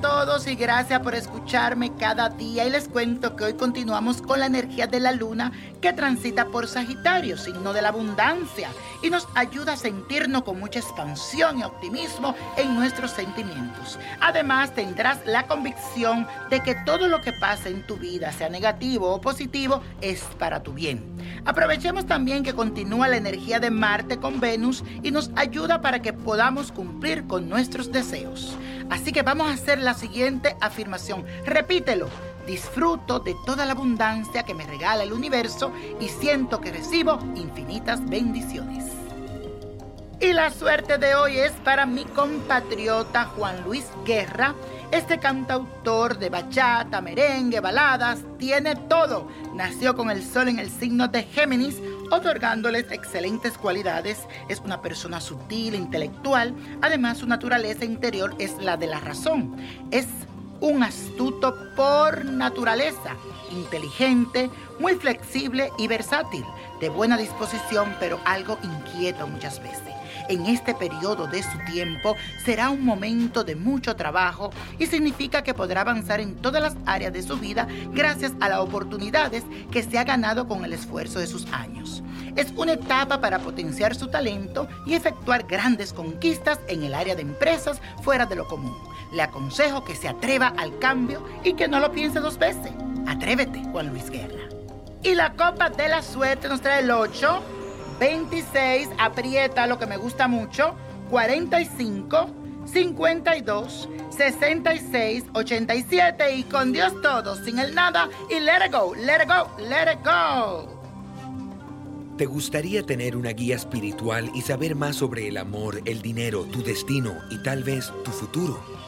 todos y gracias por escucharme cada día y les cuento que hoy continuamos con la energía de la luna que transita por Sagitario, signo de la abundancia, y nos ayuda a sentirnos con mucha expansión y optimismo en nuestros sentimientos. Además tendrás la convicción de que todo lo que pasa en tu vida, sea negativo o positivo, es para tu bien. Aprovechemos también que continúa la energía de Marte con Venus y nos ayuda para que podamos cumplir con nuestros deseos. Así que a hacer la siguiente afirmación. Repítelo. Disfruto de toda la abundancia que me regala el universo y siento que recibo infinitas bendiciones. Y la suerte de hoy es para mi compatriota Juan Luis Guerra. Este cantautor de bachata, merengue, baladas, tiene todo. Nació con el sol en el signo de Géminis, otorgándoles excelentes cualidades. Es una persona sutil, intelectual. Además, su naturaleza interior es la de la razón. Es un astuto por naturaleza, inteligente, muy flexible y versátil, de buena disposición, pero algo inquieto muchas veces. En este periodo de su tiempo será un momento de mucho trabajo y significa que podrá avanzar en todas las áreas de su vida gracias a las oportunidades que se ha ganado con el esfuerzo de sus años. Es una etapa para potenciar su talento y efectuar grandes conquistas en el área de empresas fuera de lo común. Le aconsejo que se atreva al cambio y que no lo piense dos veces. Atrévete, Juan Luis Guerra. Y la copa de la suerte nos trae el 8, 26, aprieta lo que me gusta mucho, 45, 52, 66, 87 y con Dios todo, sin el nada y let it go, let it go, let it go. ¿Te gustaría tener una guía espiritual y saber más sobre el amor, el dinero, tu destino y tal vez tu futuro?